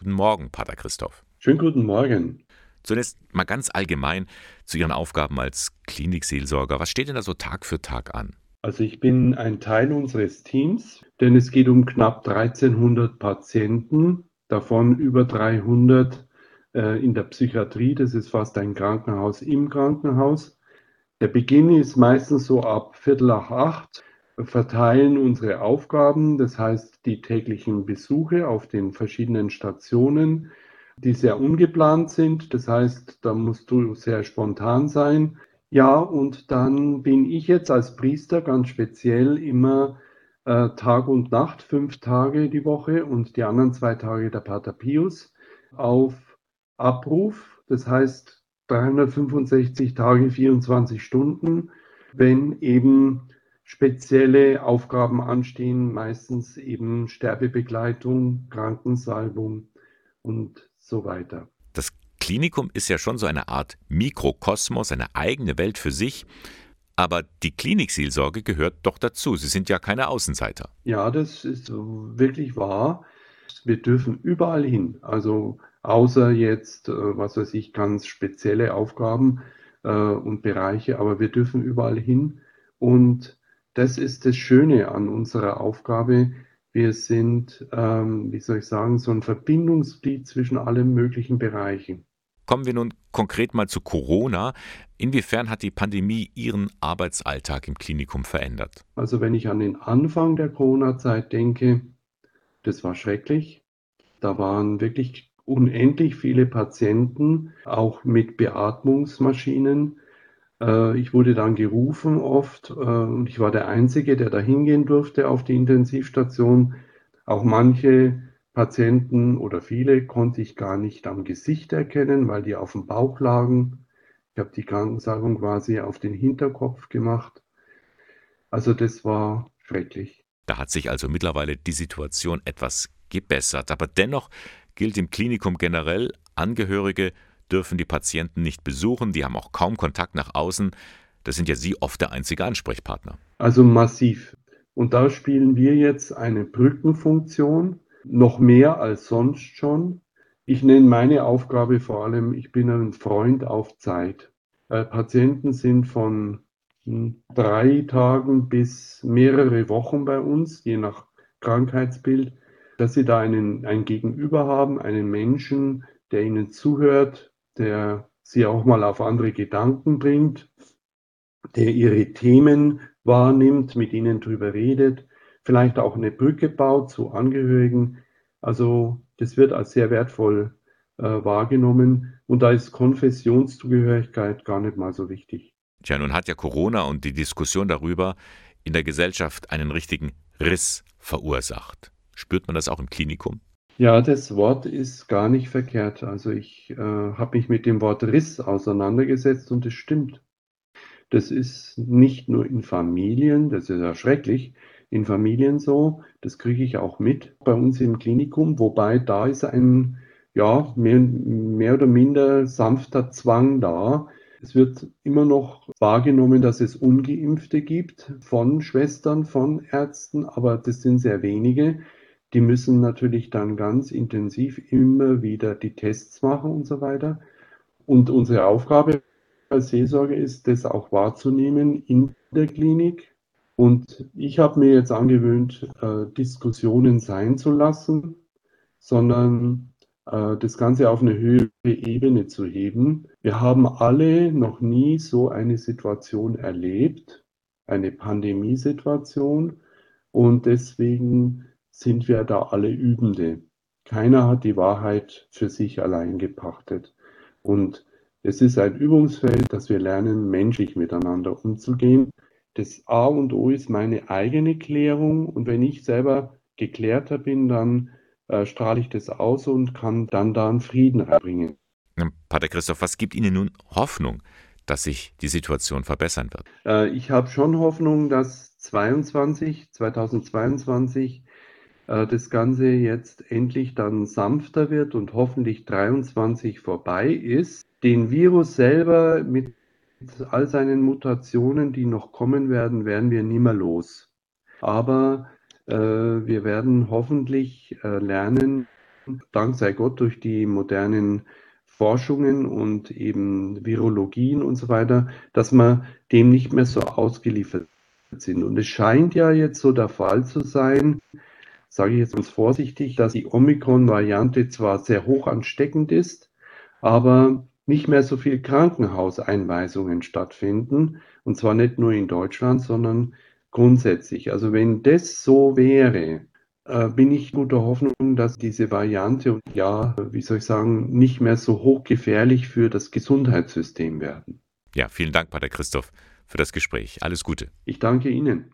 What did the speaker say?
Guten Morgen, Pater Christoph. Schönen guten Morgen. Zunächst mal ganz allgemein zu Ihren Aufgaben als Klinikseelsorger. Was steht denn da so Tag für Tag an? Also ich bin ein Teil unseres Teams, denn es geht um knapp 1300 Patienten, davon über 300 äh, in der Psychiatrie. Das ist fast ein Krankenhaus im Krankenhaus. Der Beginn ist meistens so ab Viertel nach acht. Verteilen unsere Aufgaben, das heißt die täglichen Besuche auf den verschiedenen Stationen die sehr ungeplant sind. Das heißt, da musst du sehr spontan sein. Ja, und dann bin ich jetzt als Priester ganz speziell immer äh, Tag und Nacht, fünf Tage die Woche und die anderen zwei Tage der Pater Pius auf Abruf. Das heißt 365 Tage, 24 Stunden, wenn eben spezielle Aufgaben anstehen, meistens eben Sterbebegleitung, Krankensalbung und so weiter. Das Klinikum ist ja schon so eine Art Mikrokosmos, eine eigene Welt für sich. Aber die Klinikseelsorge gehört doch dazu. Sie sind ja keine Außenseiter. Ja, das ist wirklich wahr. Wir dürfen überall hin. Also außer jetzt, äh, was weiß ich, ganz spezielle Aufgaben äh, und Bereiche, aber wir dürfen überall hin. Und das ist das Schöne an unserer Aufgabe. Wir sind, ähm, wie soll ich sagen, so ein Verbindungsglied zwischen allen möglichen Bereichen. Kommen wir nun konkret mal zu Corona. Inwiefern hat die Pandemie Ihren Arbeitsalltag im Klinikum verändert? Also wenn ich an den Anfang der Corona-Zeit denke, das war schrecklich. Da waren wirklich unendlich viele Patienten, auch mit Beatmungsmaschinen. Äh, ich wurde dann gerufen oft äh, und ich war der Einzige, der da hingehen durfte auf die Intensivstation. Auch manche Patienten oder viele konnte ich gar nicht am Gesicht erkennen, weil die auf dem Bauch lagen. Ich habe die Krankensalbung quasi auf den Hinterkopf gemacht. Also das war schrecklich. Da hat sich also mittlerweile die Situation etwas gebessert. Aber dennoch gilt im Klinikum generell, Angehörige dürfen die Patienten nicht besuchen, die haben auch kaum Kontakt nach außen. Das sind ja Sie oft der einzige Ansprechpartner. Also massiv. Und da spielen wir jetzt eine Brückenfunktion, noch mehr als sonst schon. Ich nenne meine Aufgabe vor allem, ich bin ein Freund auf Zeit. Äh, Patienten sind von hm, drei Tagen bis mehrere Wochen bei uns, je nach Krankheitsbild, dass sie da einen, ein Gegenüber haben, einen Menschen, der ihnen zuhört, der sie auch mal auf andere Gedanken bringt, der ihre Themen wahrnimmt, mit ihnen drüber redet, vielleicht auch eine Brücke baut zu Angehörigen. Also das wird als sehr wertvoll äh, wahrgenommen und da ist Konfessionszugehörigkeit gar nicht mal so wichtig. Tja, nun hat ja Corona und die Diskussion darüber in der Gesellschaft einen richtigen Riss verursacht. Spürt man das auch im Klinikum? Ja, das Wort ist gar nicht verkehrt. Also ich äh, habe mich mit dem Wort Riss auseinandergesetzt und es stimmt. Das ist nicht nur in Familien, das ist ja schrecklich, in Familien so, das kriege ich auch mit bei uns im Klinikum, wobei da ist ein, ja, mehr, mehr oder minder sanfter Zwang da. Es wird immer noch wahrgenommen, dass es ungeimpfte gibt von Schwestern, von Ärzten, aber das sind sehr wenige. Die müssen natürlich dann ganz intensiv immer wieder die Tests machen und so weiter. Und unsere Aufgabe als Seelsorge ist, das auch wahrzunehmen in der Klinik. Und ich habe mir jetzt angewöhnt, äh, Diskussionen sein zu lassen, sondern äh, das Ganze auf eine höhere Ebene zu heben. Wir haben alle noch nie so eine Situation erlebt, eine Pandemiesituation. Und deswegen sind wir da alle Übende. Keiner hat die Wahrheit für sich allein gepachtet. Und es ist ein Übungsfeld, dass wir lernen, menschlich miteinander umzugehen. Das A und O ist meine eigene Klärung. Und wenn ich selber geklärter bin, dann äh, strahle ich das aus und kann dann da einen Frieden reinbringen. Pater Christoph, was gibt Ihnen nun Hoffnung, dass sich die Situation verbessern wird? Äh, ich habe schon Hoffnung, dass 22, 2022 äh, das Ganze jetzt endlich dann sanfter wird und hoffentlich 23 vorbei ist. Den Virus selber mit all seinen Mutationen, die noch kommen werden, werden wir nimmer los. Aber äh, wir werden hoffentlich äh, lernen, Dank sei Gott durch die modernen Forschungen und eben Virologien und so weiter, dass wir dem nicht mehr so ausgeliefert sind. Und es scheint ja jetzt so der Fall zu sein, sage ich jetzt ganz vorsichtig, dass die Omikron-Variante zwar sehr hoch ansteckend ist, aber nicht mehr so viel Krankenhauseinweisungen stattfinden. Und zwar nicht nur in Deutschland, sondern grundsätzlich. Also wenn das so wäre, äh, bin ich guter Hoffnung, dass diese Variante und ja, wie soll ich sagen, nicht mehr so hochgefährlich für das Gesundheitssystem werden. Ja, vielen Dank, Pater Christoph, für das Gespräch. Alles Gute. Ich danke Ihnen.